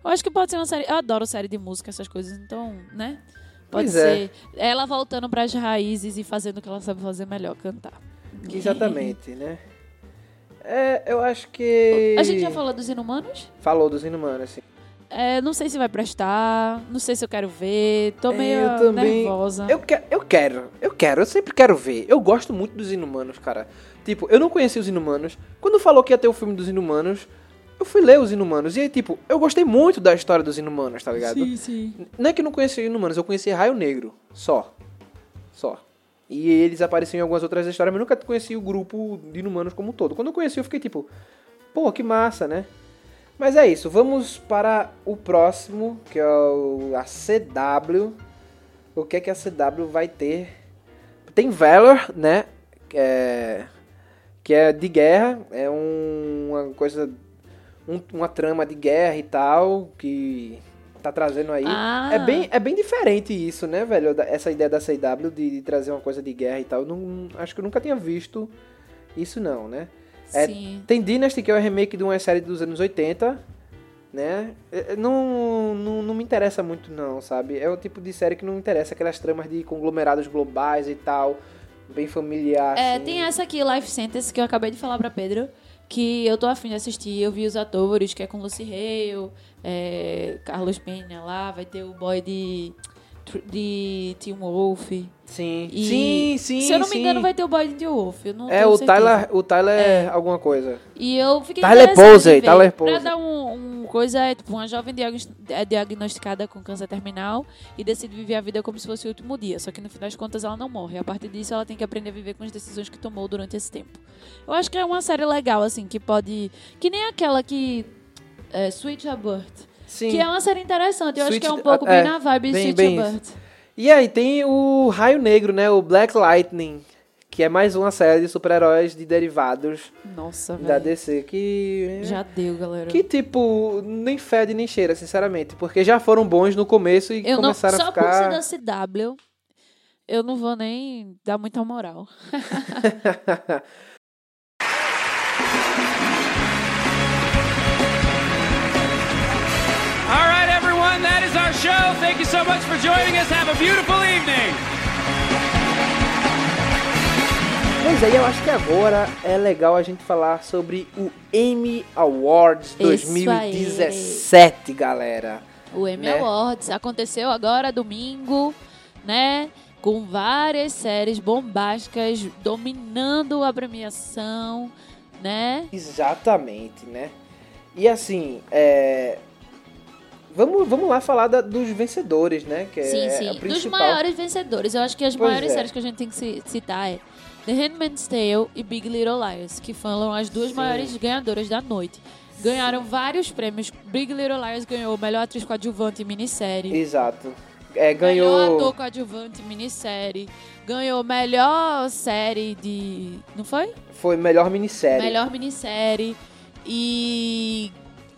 Eu acho que pode ser uma série. Eu adoro série de música, essas coisas, então, né? Pode Pois é. ser ela voltando pras raízes e fazendo o que ela sabe fazer melhor, cantar. Exatamente, né? É, eu acho que. A gente já falou dos inumanos? Falou dos Inumanos, assim. É, não sei se vai prestar, não sei se eu quero ver, tô É, meio eu também- nervosa. Eu, que, eu quero, eu quero, eu sempre quero ver. Eu gosto muito dos Inumanos, cara. Tipo, eu não conhecia os Inumanos. Quando falou que ia ter o filme dos Inumanos, eu fui ler os Inumanos. E aí, tipo, eu gostei muito da história dos Inumanos, tá ligado? Sim, sim. Não é que eu não conhecia Inumanos, eu conhecia Raio Negro. Só. Só. E eles apareciam em algumas outras histórias, mas eu nunca conheci o grupo de Inumanos como um todo. Quando eu conheci, eu fiquei tipo, pô, que massa, né? Mas é isso, vamos para o próximo, que é o, a CW. O que é que a CW vai ter? Tem Valor, né? Que é, que é de guerra, é um- uma coisa, um- uma trama de guerra e tal, que tá trazendo aí. Ah. É, bem, é bem diferente isso, né, velho? Essa ideia da CW de, de trazer uma coisa de guerra e tal. Não, acho que eu nunca tinha visto isso não, né? É, Sim. Tem Dynasty, que é o remake de uma série dos anos 80, né? É, Não, não, não me interessa muito não, sabe? É o tipo de série que não me interessa, aquelas tramas de conglomerados globais e tal, bem familiar, É, assim. tem essa aqui, Life Sentence, que eu acabei de falar pra Pedro, que eu tô afim de assistir. Eu vi os atores, que é com Lucy Hale, é, Carlos Penha lá, vai ter o boy de, de Tim Wolf. Sim, E, sim, sim, Se eu não me sim. engano, vai ter o boy de Wolf. Eu não É, o certeza. Tyler, o Tyler é alguma coisa. E eu fiquei Tyler Posey. Tyler Pra Posey. dar um, um coisa, é tipo, uma jovem é diagnosticada com câncer terminal e decide viver a vida como se fosse o último dia. Só que no fim das contas ela não morre. A partir disso ela tem que aprender a viver com as decisões que tomou durante esse tempo. Eu acho que é uma série legal, assim, que pode... Que nem aquela que... É, Sweet Birth. Sim. Que é uma série interessante. Eu acho que é um pouco é, bem na vibe bem- Birth. E aí tem o Raio Negro, né? O Black Lightning, que é mais uma série de super-heróis de derivados Nossa, da velho. DC que Já deu, galera. que tipo nem fede nem cheira, sinceramente, porque já foram bons no começo e Eu não, começaram só a por ficar ser da CW, eu não vou nem dar muita moral. Thank you so much for joining us. Have a beautiful evening. Pois é, e eu acho que agora é legal a gente falar sobre o Emmy Awards Isso 2017, galera. O Emmy Né? Awards aconteceu agora domingo, né? Com várias séries bombásticas dominando a premiação, né? Exatamente, né? E assim, é... Vamos, vamos lá falar da- dos vencedores, né? Que sim, é sim. a Dos principal. maiores vencedores. Eu acho que as Pois maiores é. séries que a gente tem que ci- citar é The Handmaid's Tale e Big Little Liars, que foram as duas Sim. maiores ganhadoras da noite. Ganharam vários prêmios. Big Little Liars ganhou melhor atriz coadjuvante em minissérie. Exato. É, Melhor ganhou. ator coadjuvante minissérie. Ganhou melhor série de. Não foi? Foi melhor minissérie. Melhor minissérie. E.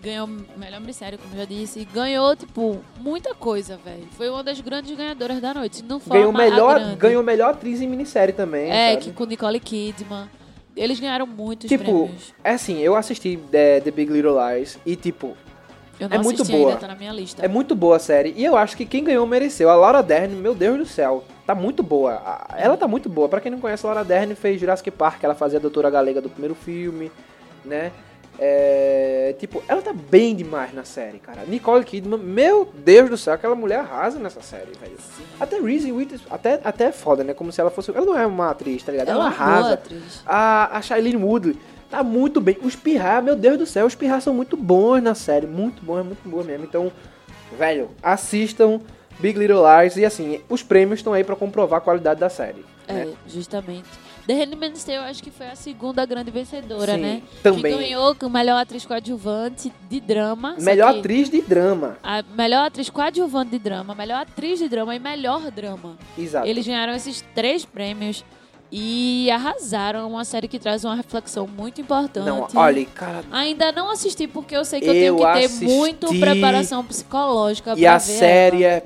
Ganhou melhor minissérie, como eu já disse. Ganhou, tipo, muita coisa, velho. Foi uma das grandes ganhadoras da noite. Não foi Ganhou melhor, grande. ganhou melhor atriz em minissérie também. É, sabe? que com Nicole Kidman. Eles ganharam muitos Tipo, prêmios. é assim, eu assisti é, The Big Little Lies e, tipo, Eu não é muito boa. ainda, tá na minha lista. é muito boa a série. E eu acho que quem ganhou mereceu. A Laura Dern, meu Deus do céu, tá muito boa. Ela tá muito boa. Pra quem não conhece, a Laura Dern fez Jurassic Park, ela fazia a Doutora Galega do primeiro filme, né? É, tipo, ela tá bem demais na série, cara. Nicole Kidman, meu Deus do céu, aquela mulher arrasa nessa série, velho. Até Reese Witherspoon, até, até é foda, né? Como se ela fosse... Ela não é uma atriz, tá ligado? É Ela uma boa arrasa. A, a Shailene Woodley tá muito bem. Os Pirra, meu Deus do céu, os Pirra são muito bons na série. Muito bons, é muito boa mesmo. Então, velho, assistam Big Little Lies. E assim, os prêmios estão aí pra comprovar a qualidade da série. É, né? justamente. The Handmaid's Tale, eu acho que foi a segunda grande vencedora, Sim, né? também. Que ganhou com melhor atriz coadjuvante de drama. Melhor atriz de drama. A melhor atriz coadjuvante de drama, melhor atriz de drama e melhor drama. Exato. Eles ganharam esses três prêmios e arrasaram. Uma série que traz uma reflexão muito importante. Não, olha, cara. Ainda não assisti porque eu sei que eu, Eu tenho que ter muito preparação psicológica E pra a ver série ela. é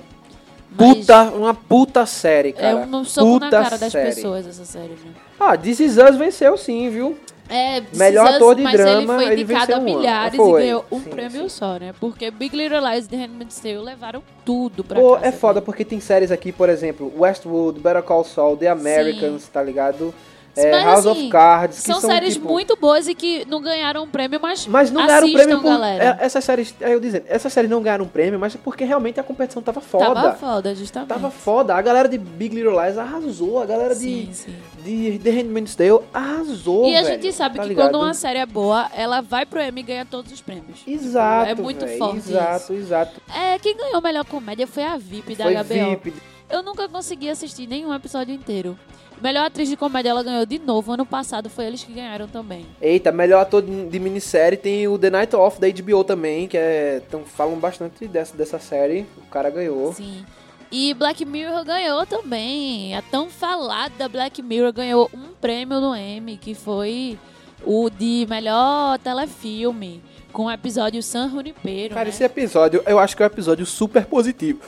Mas puta, uma puta série, cara. É um soco na cara das série. pessoas essa série, viu? Ah, This Is Us venceu sim, viu? É, Melhor Us, ator de drama, ele foi ele indicado a venceu um. milhares Foi, e ganhou um sim, prêmio sim. só, né? Porque Big Little Lies e The Handmaid's Tale levaram tudo pra Pô, casa. é foda né? porque tem séries aqui, por exemplo, Westworld, Better Call Saul, The Americans, tá ligado? É, House assim, of Cards, que São, são, séries tipo, muito boas e que não ganharam um prêmio, mas, Mas não ganharam assistam, prêmio por. galera. é, essas séries, é eu dizendo, essas séries não ganharam prêmio, mas é porque realmente a competição tava foda. Tava foda, justamente. Tava foda. A galera de Big Little Lies arrasou. A galera Sim, de, sim. de The Handmaid's Tale arrasou. E a velho, gente sabe tá que ligado? quando uma série é boa, ela vai pro Emmy e ganha todos os prêmios. Exato. É muito véi, forte Exato, exato. É, quem ganhou a melhor comédia foi a VIP da Foi HBO. VIP. Eu nunca consegui assistir nenhum episódio inteiro. Melhor atriz de comédia ela ganhou de novo. Ano passado foi eles que ganharam também. Eita, melhor ator de, minissérie tem o The Night Off da HBO também, que é. Então falam bastante dessa, dessa série. O cara ganhou. Sim. E Black Mirror ganhou também. A tão falada Black Mirror ganhou um prêmio no Emmy, que foi o de melhor telefilme, com o episódio San Junipero. Cara, né? esse episódio, eu acho que é um episódio super positivo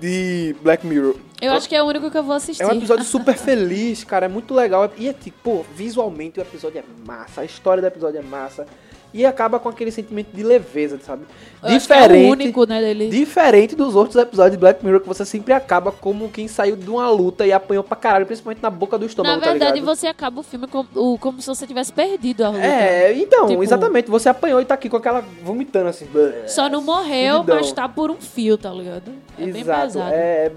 de Black Mirror. Eu acho que é o único que eu vou assistir. É um episódio super feliz, cara, é muito legal. E é tipo, visualmente o episódio é massa, a história do episódio é massa. E acaba com aquele sentimento de leveza, sabe? Eu acho que é o único, né, dele. Diferente dos outros episódios de Black Mirror, que você sempre acaba como quem saiu de uma luta e apanhou pra caralho, principalmente na boca do estômago, Na verdade, tá você acaba o filme como, como se você tivesse perdido a luta. É, então, Tipo- exatamente. Você apanhou e tá aqui com aquela vomitando assim. Só não morreu, mas tá por um fio, tá ligado? É bem Exato. pesado. É,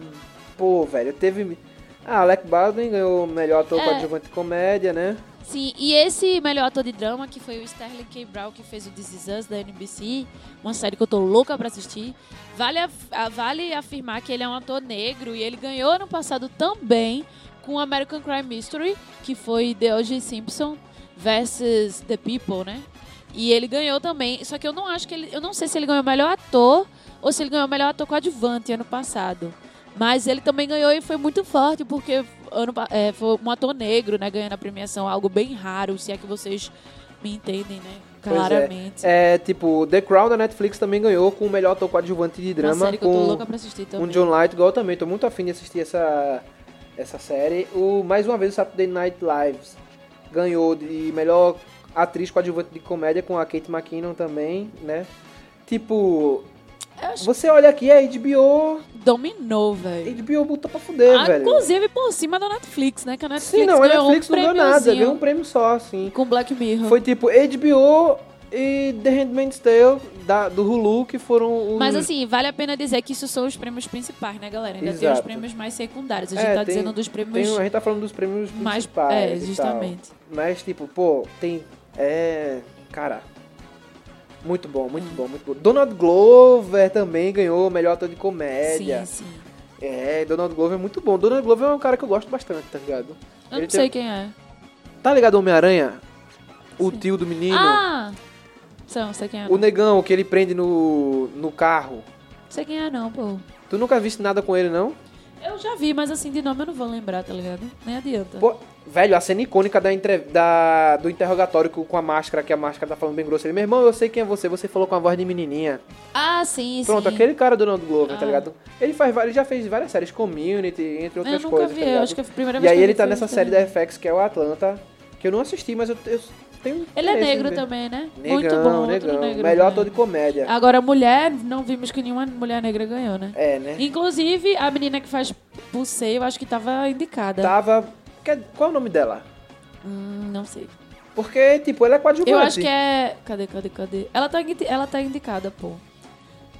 pô, velho, teve. Ah, Alec Baldwin ganhou o melhor ator É. coadjuvante de comédia, né? Sim, e esse melhor ator de drama, que foi o Sterling K. Brown, que fez o This Is Us da NBC, uma série que eu tô louca pra assistir. Vale, vale afirmar que ele é um ator negro e ele ganhou ano passado também com American Crime Mystery, que foi The O.J. Simpson versus The People, né? E ele ganhou também, só que eu não acho que ele, eu não sei se ele ganhou o melhor ator ou se ele ganhou o melhor ator coadjuvante ano passado. Mas ele também ganhou e foi muito forte, porque ano, é, foi um ator negro, né, ganhando a premiação, algo bem raro, se é que vocês me entendem, né? É. Claramente. É, tipo, The Crown da Netflix também ganhou com o melhor ator coadjuvante de drama. série que eu tô com louca pra assistir também. um John Lithgow também. Tô muito afim de assistir essa, essa série. O, mais uma vez, o Saturday Night Lives ganhou de melhor atriz coadjuvante de comédia com a Kate McKinnon também, né? Tipo, você olha aqui, a HBO, que dominou, velho. HBO botou pra fuder, Ah, velho. Inclusive por cima da Netflix, né? Que a Netflix Sim, não, a Netflix um não ganhou nada, ganhou um prêmio só, assim. com Black Mirror. Foi tipo HBO e The Handmaid's Tale da, do Hulu, que foram os... Mas assim, vale a pena dizer que isso são os prêmios principais, né, galera? Ainda tem os Exato. prêmios mais secundários. A gente É, tá tem- dizendo dos tem, prêmios a gente tá falando dos prêmios mais. principais É, e tal. justamente. Mas, tipo, pô, tem... É... Cara... Muito bom, muito bom, muito bom. Donald Glover também ganhou o melhor ator de comédia. Sim, sim. É, Donald Glover é muito bom. Donald Glover é um cara que eu gosto bastante, tá ligado? Eu Ele não tem- sei quem é. Tá ligado Homem-Aranha? O tio do menino. Ah! Não sei quem é. O Não. negão que ele prende no, no carro. sei quem é, não, pô. Tu nunca viste nada com ele, não? Eu já vi, mas assim, de nome eu não vou lembrar, tá ligado? Nem adianta. Pô, velho, a cena icônica da, entre- da- do interrogatório com, a máscara, que a máscara tá falando bem grosso. Ele, meu irmão, eu sei quem é você, você falou com a voz de menininha. Ah, sim, Pronto, sim. aquele cara do Donald Glover, tá Ah. ligado? Ele faz vários, já fez várias séries, Community, entre outras Eu nunca coisas. vi, tá eu acho que a primeira E vez aí que eu ele tá nessa série daí. da FX, que é o Atlanta, que eu não assisti, mas eu, eu tenho. Ele é negro ver. também, né? Negão, Muito bom, outro negão. negro. Melhor ator de comédia. Agora, mulher, não vimos que nenhuma mulher negra ganhou, né? É, né? Inclusive, a menina que faz Pulsei, eu acho que tava indicada. Tava. quer- Qual é o nome dela? Hum, não sei. Porque, tipo, ela é coadjuvante. Eu acho que é. Cadê, cadê, cadê? Ela tá, ela tá indicada, pô.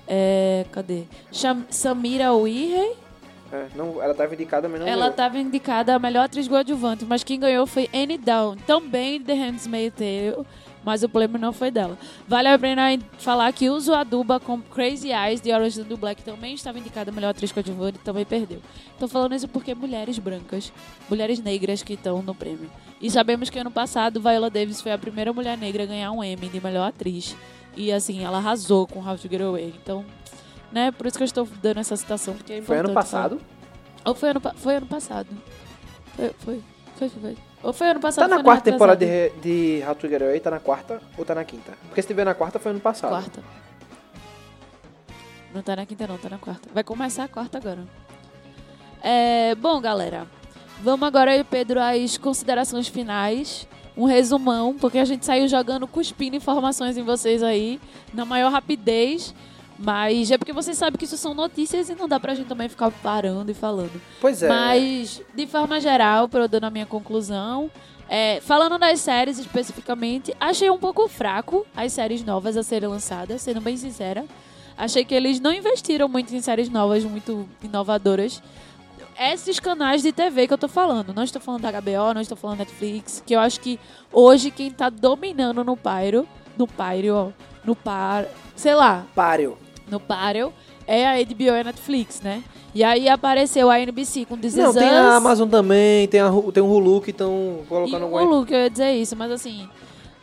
É. Cadê? Cham- Samira Uirrey. É, não, ela tava indicada, mas não Ela ganhou. tava indicada a melhor atriz coadjuvante, mas quem ganhou foi Anne Down, também de Handmaid's Tale, mas o prêmio não foi dela. Vale a pena falar que Uso Aduba com Crazy Eyes de Orange is the New Black também estava indicada a melhor atriz coadjuvante e também perdeu. Tô falando isso porque mulheres brancas, mulheres negras que estão no prêmio. E sabemos que ano passado Viola Davis foi a primeira mulher negra a ganhar um Emmy de melhor atriz. E assim, ela arrasou com How to Get Away. Então, né, por isso que eu estou dando essa citação, porque é Foi ano importante falar. passado? Ou foi ano, foi ano passado? Foi, foi, foi, foi. Ou foi ano passado? Tá na quarta temporada de, de Away? Tá na quarta ou tá na quinta? Porque se tiver na quarta, foi ano passado. Quarta. Não tá na quinta, não, tá na quarta. Vai começar a quarta agora. É, bom, galera. Vamos agora aí, Pedro, às considerações finais. Um resumão, porque a gente saiu jogando, cuspindo informações em vocês aí, na maior rapidez. Mas é porque vocês sabem que isso são notícias e não dá pra gente também ficar parando e falando. Pois é. Mas, de forma geral, para eu dando a minha conclusão, é, falando das séries especificamente, achei um pouco fraco as séries novas a serem lançadas, sendo bem sincera. Achei que eles não investiram muito em séries novas, muito inovadoras. Esses canais de TV que eu tô falando, não estou falando da HBO, não estou falando Netflix, que eu acho que hoje quem tá dominando no Pyro, no Pyro, ó, no Par, sei lá, Páreo. No Parel é a HBO e a Netflix, né? E aí apareceu a NBC com This Não, tem a Amazon também, tem, a, tem o Hulu que estão e colocando o alguma... Hulu, que eu ia dizer isso, mas assim,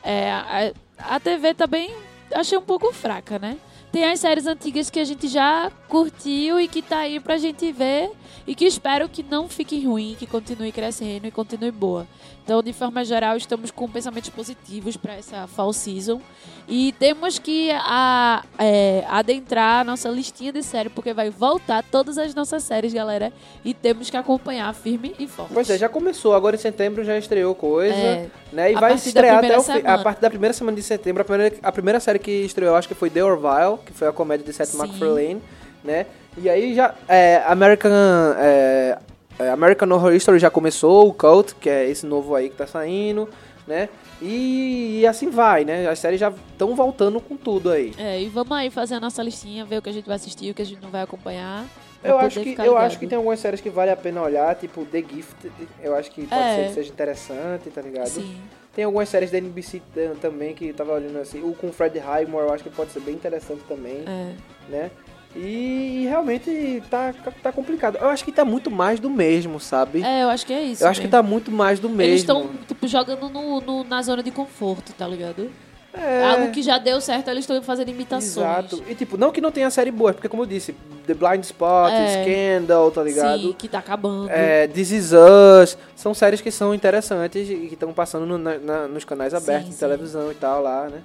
é, a, a TV também achei um pouco fraca, né? Tem as séries antigas que a gente já curtiu e que tá aí pra gente ver e que espero que não fique ruim, que continue crescendo e continue boa. Então, de forma geral, estamos com pensamentos positivos para essa fall season e temos que a, é, adentrar a nossa listinha de série porque vai voltar todas as nossas séries, galera, e temos que acompanhar firme e forte. Pois é, já começou. Agora em setembro já estreou coisa. É. né? E A vai estrear até o a partir da primeira semana de setembro. A primeira, a primeira série que estreou, acho que foi The Orville, que foi a comédia de Seth Sim. MacFarlane, né? E aí já. É, American. é, é, American Horror Story já começou, o Cult, que é esse novo aí que tá saindo, né? E, e assim vai, né? As séries já estão voltando com tudo aí. É, e vamos aí fazer a nossa listinha, ver o que a gente vai assistir, o que a gente não vai acompanhar. Pra Eu acho, que, eu acho que tem algumas séries que vale a pena olhar, tipo The Gift, eu acho que pode É. ser que seja interessante, tá ligado? Sim. Tem algumas séries da NBC tam- também que eu tava olhando assim, o com Fred Highmore eu acho que pode ser bem interessante também, É. né? E, realmente tá, tá complicado. Eu acho que tá muito mais do mesmo, sabe? É, eu acho que é isso. eu acho que mesmo. tá muito mais do mesmo. Eles estão, tipo, jogando no, no- na zona de conforto, tá ligado? É, Algo que já deu certo, eles estão fazendo imitações. Exato. E tipo, não que não tenha série boa, porque como eu disse, The Blind Spot, É. Scandal, tá ligado? Sim, que tá acabando. É, This Is Us, são séries que são interessantes e que estão passando no- na- nos canais abertos de sim. televisão e tal lá, né?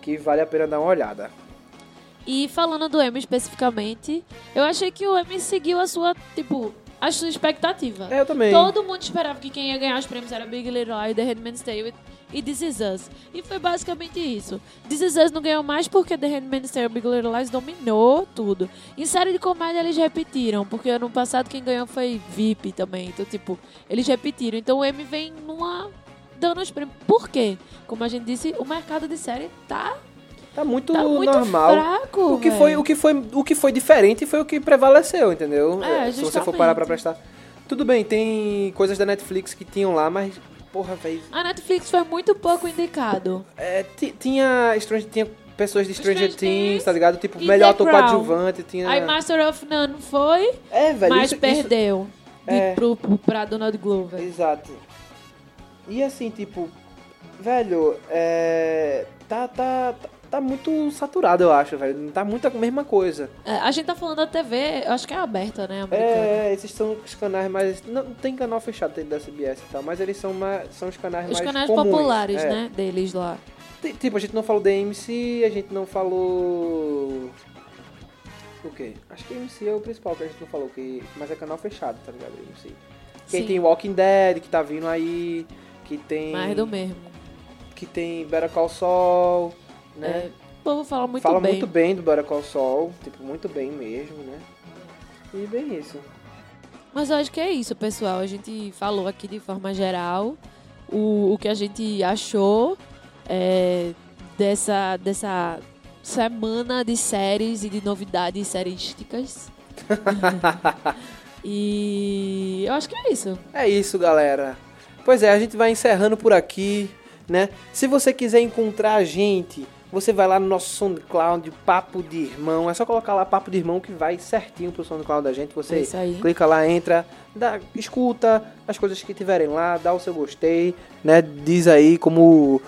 Que vale a pena dar uma olhada. E falando do Emmy especificamente, eu achei que o Emmy seguiu a sua, tipo, a sua expectativa. É, eu também. Todo mundo esperava que quem ia ganhar os prêmios era Big Little Lies, The Handmaid's Tale e This Is Us. E foi basicamente isso. This Is Us não ganhou mais porque The Handmaid's Tale Big Little Lies dominou tudo. Em série de comédia eles repetiram, porque ano passado quem ganhou foi VIP também. Então, tipo, eles repetiram. Então o Emmy vem numa... dando os prêmios. Por quê? Como a gente disse, o mercado de série tá, Tá muito, tá muito normal. fraco, o que foi o que foi o que foi diferente foi o que prevaleceu, entendeu? É, se você for parar pra prestar. Tudo bem, tem coisas da Netflix que tinham lá, mas porra, velho, A Netflix foi muito pouco indicado. é, ti- tinha tinha pessoas de Stranger, Stranger Things, tá ligado? Tipo, melhor ator coadjuvante, tinha Aí Master of None foi, É, velho, mas isso- isso- perdeu de, É. pro, pra Donald Glover. Exato. E assim, tipo, velho, é. Tá, tá, tá- tá muito saturado, eu acho, velho. Não tá muito a mesma coisa. É, a gente tá falando da TV, eu acho que é aberta, né, americana. É, esses são os canais mais. Não tem canal fechado dentro da CBS e tal, mas eles são, mais, são os canais Os mais. canais comuns, populares, é. né, deles lá. Ti- Tipo, a gente não falou da AMC, a gente não falou. O quê? Acho que a AMC é o principal que a gente não falou, que... mas é canal fechado, tá ligado? AMC. Que aí Sim. tem Walking Dead, que tá vindo aí, que tem. Mais do mesmo. Que tem Better Call Saul, né? É, o povo fala muito Fala bem. muito bem do Better Call Saul, tipo, muito bem mesmo, né? E bem isso. Mas eu acho que é isso, pessoal. A gente falou aqui de forma geral o, o que a gente achou é, dessa, dessa semana de séries e de novidades serísticas. e eu acho que é isso. É isso, galera. Pois é, a gente vai encerrando por aqui, né? Se você quiser encontrar a gente, você vai lá no nosso SoundCloud, Papo de Irmão. É só colocar lá Papo de Irmão que vai certinho pro SoundCloud da gente. Você clica lá, entra, dá, escuta as coisas que tiverem lá, dá o seu gostei, né? Diz aí como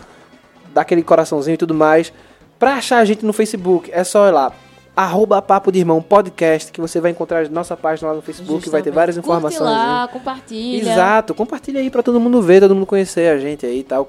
dá aquele coraçãozinho e tudo mais. Pra achar a gente no Facebook, é só ir lá. Arroba Papo de Irmão Podcast, que você vai encontrar a nossa página lá no Facebook, vai ter Justamente. várias Curte informações. lá, compartilha. Exato, compartilha aí pra todo mundo ver, todo mundo conhecer a gente aí e tal.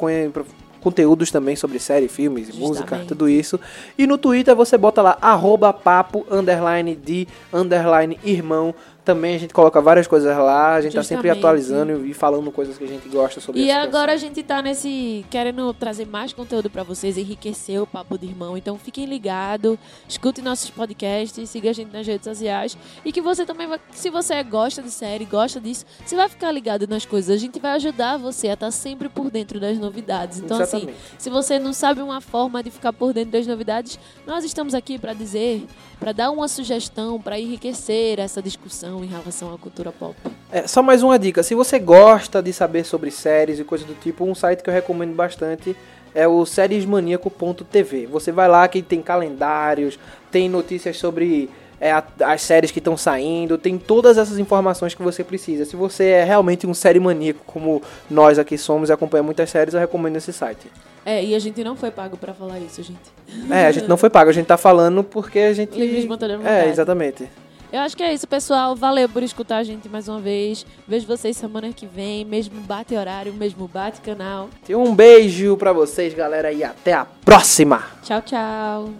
Conteúdos também sobre série, filmes, música, Justamente. tudo isso. E no Twitter você bota lá, arroba papo, underline de, underline irmão. Também a gente coloca várias coisas lá, a gente tá sempre atualizando e falando coisas que a gente gosta sobre E agora a gente tá nesse. querendo trazer mais conteúdo pra vocês, enriquecer o Papo de Irmão. Então fiquem ligados, escutem nossos podcasts, siga a gente nas redes sociais. E que você também vai. Se você gosta de série, gosta disso, você vai ficar ligado nas coisas. A gente vai ajudar você a estar sempre por dentro das novidades. Então, assim, Exatamente. se você não sabe uma forma de ficar por dentro das novidades, nós estamos aqui pra dizer, pra dar uma sugestão, pra enriquecer essa discussão em relação à cultura pop. É, só mais uma dica, se você gosta de saber sobre séries e coisas do tipo, um site que eu recomendo bastante é o seriesmaníaco.tv. Você vai lá que tem calendários, tem notícias sobre é, a- as séries que estão saindo, tem todas essas informações que você precisa. Se você é realmente um série maníaco, como nós aqui somos e acompanha muitas séries, eu recomendo esse site. É, e a gente não foi pago pra falar isso, gente. É, a gente não foi pago, a gente tá falando porque a gente. Livre e espontânea É, vontade. exatamente. Eu acho que é isso, pessoal. Valeu por escutar a gente mais uma vez. Vejo vocês semana que vem. Mesmo bate horário, mesmo bate canal. Um beijo para vocês, galera, e até a próxima. Tchau, tchau.